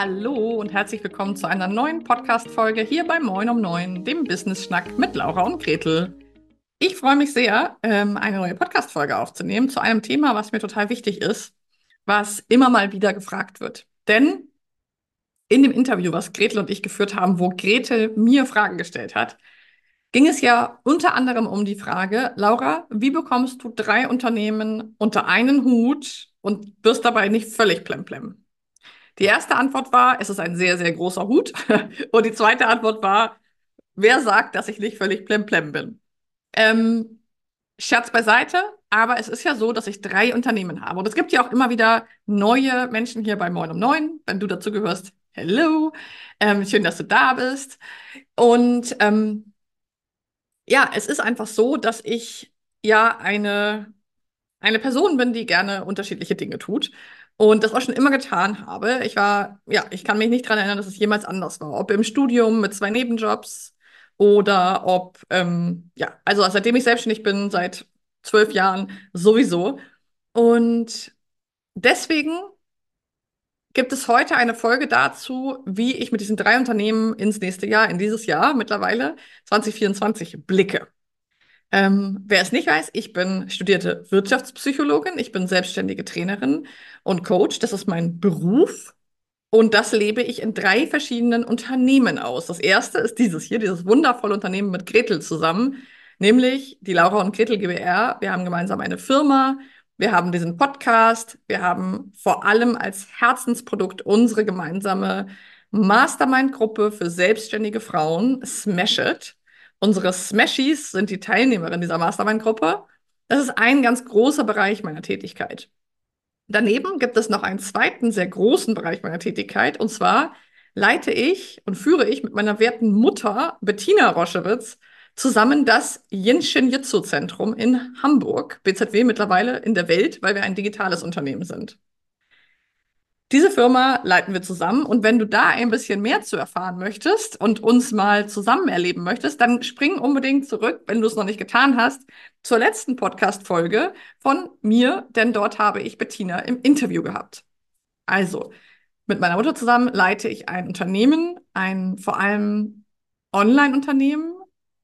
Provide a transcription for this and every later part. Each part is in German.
hallo und herzlich willkommen zu einer neuen Podcast-Folge hier bei Moin um Neun, dem Business-Schnack mit Laura und Gretel. Ich freue mich sehr, ähm, eine neue Podcast-Folge aufzunehmen zu einem Thema, was mir total wichtig ist, was immer mal wieder gefragt wird. Denn in dem Interview, was Gretel und ich geführt haben, wo Gretel mir Fragen gestellt hat, ging es ja unter anderem um die Frage, Laura, wie bekommst du drei Unternehmen unter einen Hut und wirst dabei nicht völlig plemplem? Die erste Antwort war, es ist ein sehr, sehr großer Hut. Und die zweite Antwort war, wer sagt, dass ich nicht völlig plemplem bin? Ähm, Scherz beiseite, aber es ist ja so, dass ich drei Unternehmen habe. Und es gibt ja auch immer wieder neue Menschen hier bei Moin um Neun. Wenn du dazu gehörst, hello. Ähm, schön, dass du da bist. Und ähm, ja, es ist einfach so, dass ich ja eine, eine Person bin, die gerne unterschiedliche Dinge tut und das auch schon immer getan habe. Ich war, ja, ich kann mich nicht daran erinnern, dass es jemals anders war. Ob im Studium mit zwei Nebenjobs oder ob, ähm, ja, also seitdem ich selbstständig bin, seit zwölf Jahren sowieso. Und deswegen gibt es heute eine Folge dazu, wie ich mit diesen drei Unternehmen ins nächste Jahr, in dieses Jahr mittlerweile 2024 blicke. Ähm, wer es nicht weiß, ich bin studierte Wirtschaftspsychologin, ich bin selbstständige Trainerin und Coach. Das ist mein Beruf. Und das lebe ich in drei verschiedenen Unternehmen aus. Das erste ist dieses hier, dieses wundervolle Unternehmen mit Gretel zusammen, nämlich die Laura und Gretel GbR. Wir haben gemeinsam eine Firma, wir haben diesen Podcast, wir haben vor allem als Herzensprodukt unsere gemeinsame Mastermind-Gruppe für selbstständige Frauen, Smash It. Unsere Smashies sind die Teilnehmerinnen dieser Mastermind-Gruppe. Das ist ein ganz großer Bereich meiner Tätigkeit. Daneben gibt es noch einen zweiten sehr großen Bereich meiner Tätigkeit, und zwar leite ich und führe ich mit meiner werten Mutter Bettina Roschewitz zusammen das Jinshin Jitsu Zentrum in Hamburg, BZW mittlerweile in der Welt, weil wir ein digitales Unternehmen sind. Diese Firma leiten wir zusammen und wenn du da ein bisschen mehr zu erfahren möchtest und uns mal zusammen erleben möchtest, dann spring unbedingt zurück, wenn du es noch nicht getan hast, zur letzten Podcast-Folge von mir, denn dort habe ich Bettina im Interview gehabt. Also, mit meiner Mutter zusammen leite ich ein Unternehmen, ein vor allem Online-Unternehmen,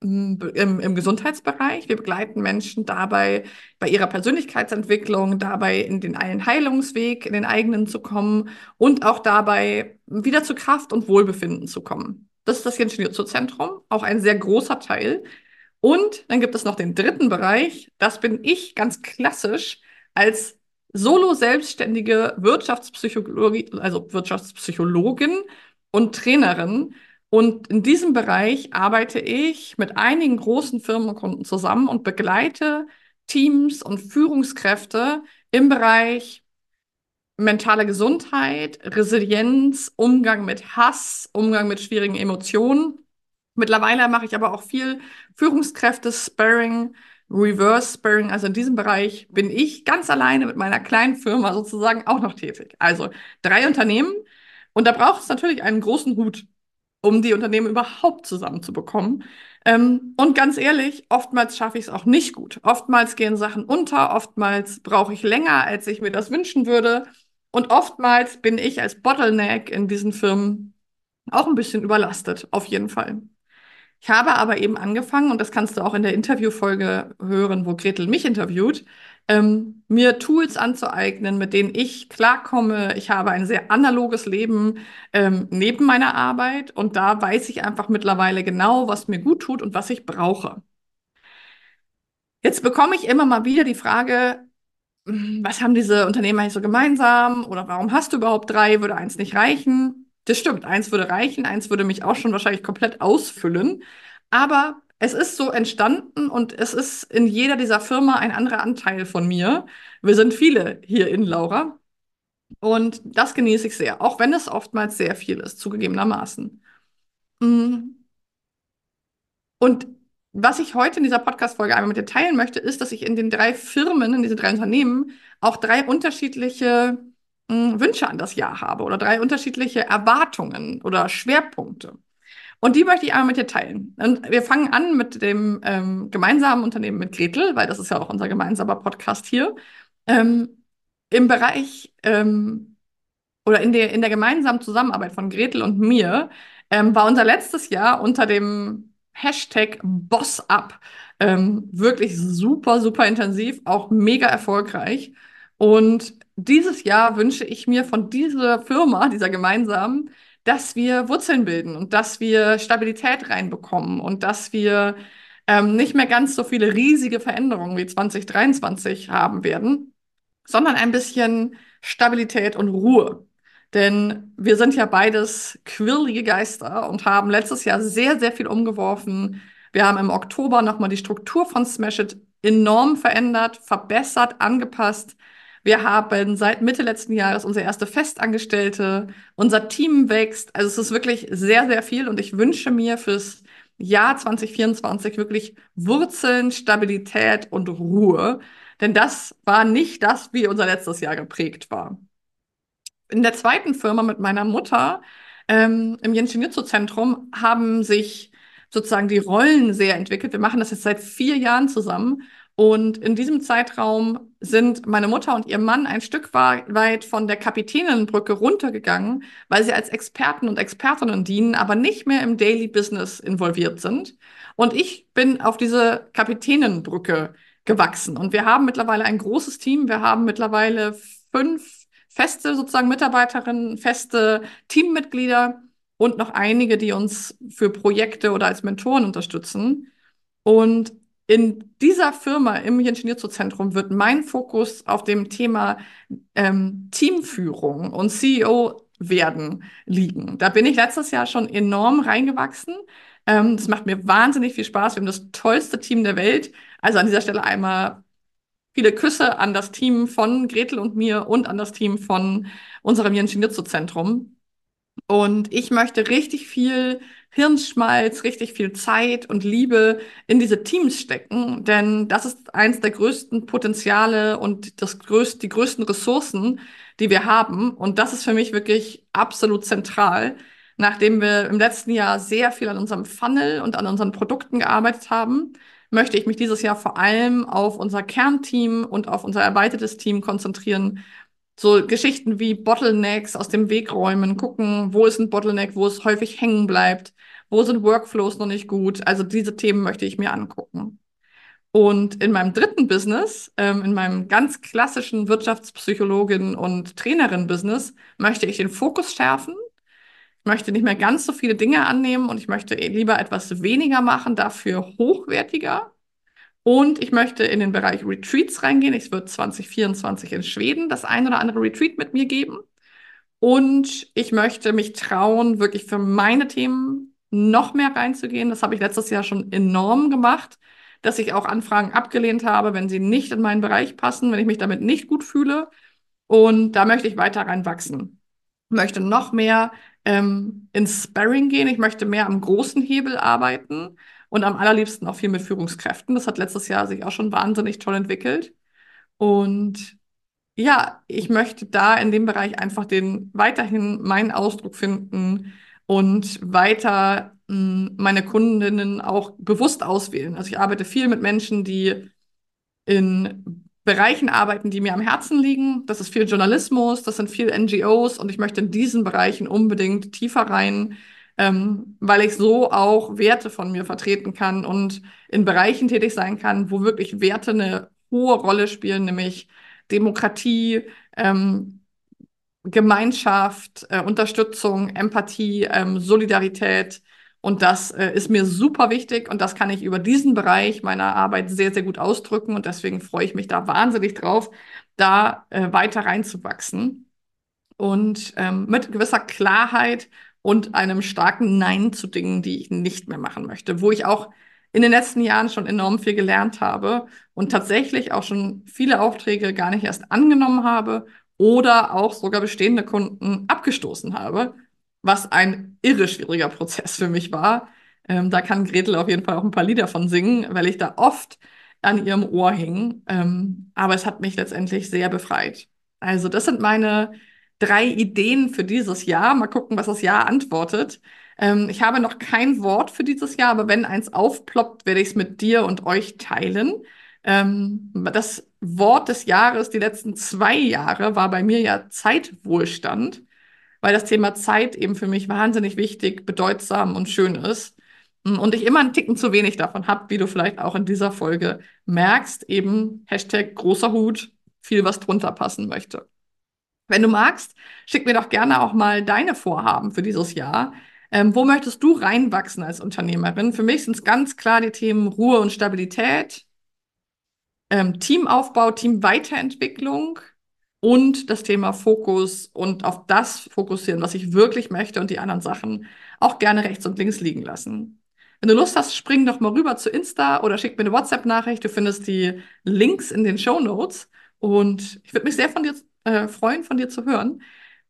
im, im Gesundheitsbereich. Wir begleiten Menschen dabei, bei ihrer Persönlichkeitsentwicklung, dabei in den einen Heilungsweg, in den eigenen zu kommen und auch dabei wieder zu Kraft und Wohlbefinden zu kommen. Das ist das Jenschinjutsu-Zentrum, auch ein sehr großer Teil. Und dann gibt es noch den dritten Bereich. Das bin ich ganz klassisch als solo-selbstständige Wirtschaftspsychologie, also Wirtschaftspsychologin und Trainerin und in diesem Bereich arbeite ich mit einigen großen Firmenkunden zusammen und begleite Teams und Führungskräfte im Bereich mentale Gesundheit, Resilienz, Umgang mit Hass, Umgang mit schwierigen Emotionen. Mittlerweile mache ich aber auch viel Führungskräfte-Sparring, Reverse-Sparring. Also in diesem Bereich bin ich ganz alleine mit meiner kleinen Firma sozusagen auch noch tätig. Also drei Unternehmen. Und da braucht es natürlich einen großen Hut um die Unternehmen überhaupt zusammenzubekommen. Ähm, und ganz ehrlich, oftmals schaffe ich es auch nicht gut. Oftmals gehen Sachen unter, oftmals brauche ich länger, als ich mir das wünschen würde. Und oftmals bin ich als Bottleneck in diesen Firmen auch ein bisschen überlastet, auf jeden Fall. Ich habe aber eben angefangen, und das kannst du auch in der Interviewfolge hören, wo Gretel mich interviewt, ähm, mir Tools anzueignen, mit denen ich klarkomme. Ich habe ein sehr analoges Leben ähm, neben meiner Arbeit und da weiß ich einfach mittlerweile genau, was mir gut tut und was ich brauche. Jetzt bekomme ich immer mal wieder die Frage, hm, was haben diese Unternehmen eigentlich so gemeinsam oder warum hast du überhaupt drei? Würde eins nicht reichen? Das stimmt, eins würde reichen, eins würde mich auch schon wahrscheinlich komplett ausfüllen. Aber es ist so entstanden und es ist in jeder dieser Firma ein anderer Anteil von mir. Wir sind viele hier in Laura. Und das genieße ich sehr, auch wenn es oftmals sehr viel ist, zugegebenermaßen. Mm. Und was ich heute in dieser Podcast-Folge einmal mit dir teilen möchte, ist, dass ich in den drei Firmen, in diesen drei Unternehmen, auch drei unterschiedliche mm, Wünsche an das Jahr habe oder drei unterschiedliche Erwartungen oder Schwerpunkte. Und die möchte ich einmal mit dir teilen. Und wir fangen an mit dem ähm, gemeinsamen Unternehmen mit Gretel, weil das ist ja auch unser gemeinsamer Podcast hier. Ähm, Im Bereich ähm, oder in der, in der gemeinsamen Zusammenarbeit von Gretel und mir ähm, war unser letztes Jahr unter dem Hashtag BossUp ähm, wirklich super, super intensiv, auch mega erfolgreich. Und dieses Jahr wünsche ich mir von dieser Firma, dieser gemeinsamen, dass wir Wurzeln bilden und dass wir Stabilität reinbekommen und dass wir ähm, nicht mehr ganz so viele riesige Veränderungen wie 2023 haben werden, sondern ein bisschen Stabilität und Ruhe. Denn wir sind ja beides quirlige Geister und haben letztes Jahr sehr, sehr viel umgeworfen. Wir haben im Oktober nochmal die Struktur von Smash It enorm verändert, verbessert, angepasst. Wir haben seit Mitte letzten Jahres unsere erste Festangestellte. Unser Team wächst. Also es ist wirklich sehr, sehr viel und ich wünsche mir fürs Jahr 2024 wirklich Wurzeln, Stabilität und Ruhe. Denn das war nicht das, wie unser letztes Jahr geprägt war. In der zweiten Firma mit meiner Mutter ähm, im Jinshinjutsu-Zentrum haben sich sozusagen die Rollen sehr entwickelt. Wir machen das jetzt seit vier Jahren zusammen. Und in diesem Zeitraum sind meine Mutter und ihr Mann ein Stück weit von der Kapitäninnenbrücke runtergegangen, weil sie als Experten und Expertinnen dienen, aber nicht mehr im Daily Business involviert sind. Und ich bin auf diese Kapitäninnenbrücke gewachsen. Und wir haben mittlerweile ein großes Team. Wir haben mittlerweile fünf feste sozusagen Mitarbeiterinnen, feste Teammitglieder und noch einige, die uns für Projekte oder als Mentoren unterstützen. Und in dieser Firma im Ingenieurszentrum wird mein Fokus auf dem Thema ähm, Teamführung und CEO werden liegen. Da bin ich letztes Jahr schon enorm reingewachsen. Ähm, das macht mir wahnsinnig viel Spaß. Wir haben das tollste Team der Welt. Also an dieser Stelle einmal viele Küsse an das Team von Gretel und mir und an das Team von unserem Ingenieurszentrum. Und ich möchte richtig viel Hirnschmalz, richtig viel Zeit und Liebe in diese Teams stecken, denn das ist eins der größten Potenziale und das größte, die größten Ressourcen, die wir haben. Und das ist für mich wirklich absolut zentral. Nachdem wir im letzten Jahr sehr viel an unserem Funnel und an unseren Produkten gearbeitet haben, möchte ich mich dieses Jahr vor allem auf unser Kernteam und auf unser erweitertes Team konzentrieren. So Geschichten wie Bottlenecks aus dem Weg räumen, gucken, wo ist ein Bottleneck, wo es häufig hängen bleibt, wo sind Workflows noch nicht gut. Also diese Themen möchte ich mir angucken. Und in meinem dritten Business, ähm, in meinem ganz klassischen Wirtschaftspsychologin und Trainerin-Business, möchte ich den Fokus schärfen. Ich möchte nicht mehr ganz so viele Dinge annehmen und ich möchte lieber etwas weniger machen, dafür hochwertiger. Und ich möchte in den Bereich Retreats reingehen. Ich wird 2024 in Schweden das ein oder andere Retreat mit mir geben. Und ich möchte mich trauen, wirklich für meine Themen noch mehr reinzugehen. Das habe ich letztes Jahr schon enorm gemacht, dass ich auch Anfragen abgelehnt habe, wenn sie nicht in meinen Bereich passen, wenn ich mich damit nicht gut fühle. Und da möchte ich weiter reinwachsen. Möchte noch mehr ähm, ins Sparring gehen. Ich möchte mehr am großen Hebel arbeiten und am allerliebsten auch viel mit Führungskräften. Das hat letztes Jahr sich auch schon wahnsinnig toll entwickelt. Und ja, ich möchte da in dem Bereich einfach den weiterhin meinen Ausdruck finden und weiter mh, hm, meine Kundinnen auch bewusst auswählen. Also ich arbeite viel mit Menschen, die in Bereichen arbeiten, die mir am Herzen liegen. Das ist viel Journalismus, das sind viel NGOs und ich möchte in diesen Bereichen unbedingt tiefer rein, ähm, weil ich so auch Werte von mir vertreten kann und in Bereichen tätig sein kann, wo wirklich Werte eine hohe Rolle spielen, nämlich Demokratie, ähm, Gemeinschaft, äh, Unterstützung, Empathie, ähm, Solidarität. Und das äh, ist mir super wichtig und das kann ich über diesen Bereich meiner Arbeit sehr, sehr gut ausdrücken. Und deswegen freue ich mich da wahnsinnig drauf, da äh, weiter reinzuwachsen. Und ähm, mit gewisser Klarheit und einem starken Nein zu Dingen, die ich nicht mehr machen möchte, wo ich auch in den letzten Jahren schon enorm viel gelernt habe und tatsächlich auch schon viele Aufträge gar nicht erst angenommen habe oder auch sogar bestehende Kunden abgestoßen habe, was ein irre schwieriger Prozess für mich war. Ähm, da kann Gretel auf jeden Fall auch ein paar Lieder von singen, weil ich da oft an ihrem Ohr hing. Ähm, aber es hat mich letztendlich sehr befreit. Also das sind meine drei Ideen für dieses Jahr. Mal gucken, was das Jahr antwortet. Ähm, ich habe noch kein Wort für dieses Jahr, aber wenn eins aufploppt, werde ich es mit dir und euch teilen. Ähm, das Wort des Jahres, die letzten zwei Jahre, war bei mir ja Zeitwohlstand. weil das Thema Zeit eben für mich wahnsinnig wichtig, bedeutsam und schön ist. Und ich immer einen Ticken zu wenig davon habe, wie du vielleicht auch in dieser Folge merkst, eben Hashtag großer Hut, viel was drunter passen möchte. Wenn du magst, schick mir doch gerne auch mal deine Vorhaben für dieses Jahr. Ähm, wo möchtest du reinwachsen als Unternehmerin? Für mich sind es ganz klar die Themen Ruhe und Stabilität, ähm, Teamaufbau, Teamweiterentwicklung und das Thema Fokus und auf das fokussieren, was ich wirklich möchte und die anderen Sachen auch gerne rechts und links liegen lassen. Wenn du Lust hast, spring doch mal rüber zu Insta oder schick mir eine WhatsApp-Nachricht. Du findest die Links in den Show Notes. Und ich würde mich sehr von dir äh, freuen, von dir zu hören,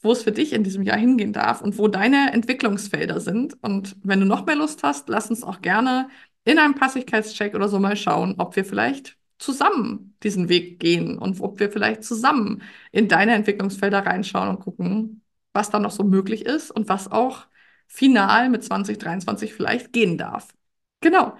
wo es für dich in diesem Jahr hingehen darf und wo deine Entwicklungsfelder sind. Und wenn du noch mehr Lust hast, lass uns auch gerne in einem Passigkeitscheck oder so mal schauen, ob wir vielleicht zusammen diesen Weg gehen und ob wir vielleicht zusammen in deine Entwicklungsfelder reinschauen und gucken, was da noch so möglich ist und was auch final mit 2023 vielleicht gehen darf. Genau.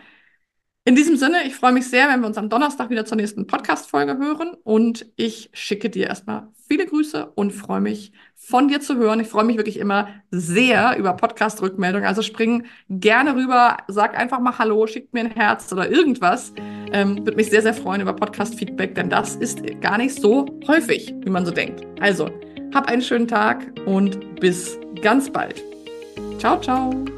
In diesem Sinne, ich freue mich sehr, wenn wir uns am Donnerstag wieder zur nächsten Podcast-Folge hören. Und ich schicke dir erstmal viele Grüße und freue mich, von dir zu hören. Ich freue mich wirklich immer sehr über Podcast-Rückmeldungen. Also spring gerne rüber, sag einfach mal Hallo, schick mir ein Herz oder irgendwas. Ähm, Würde mich sehr, sehr freuen über Podcast-Feedback, denn das ist gar nicht so häufig, wie man so denkt. Also, hab einen schönen Tag und bis ganz bald. Ciao, ciao.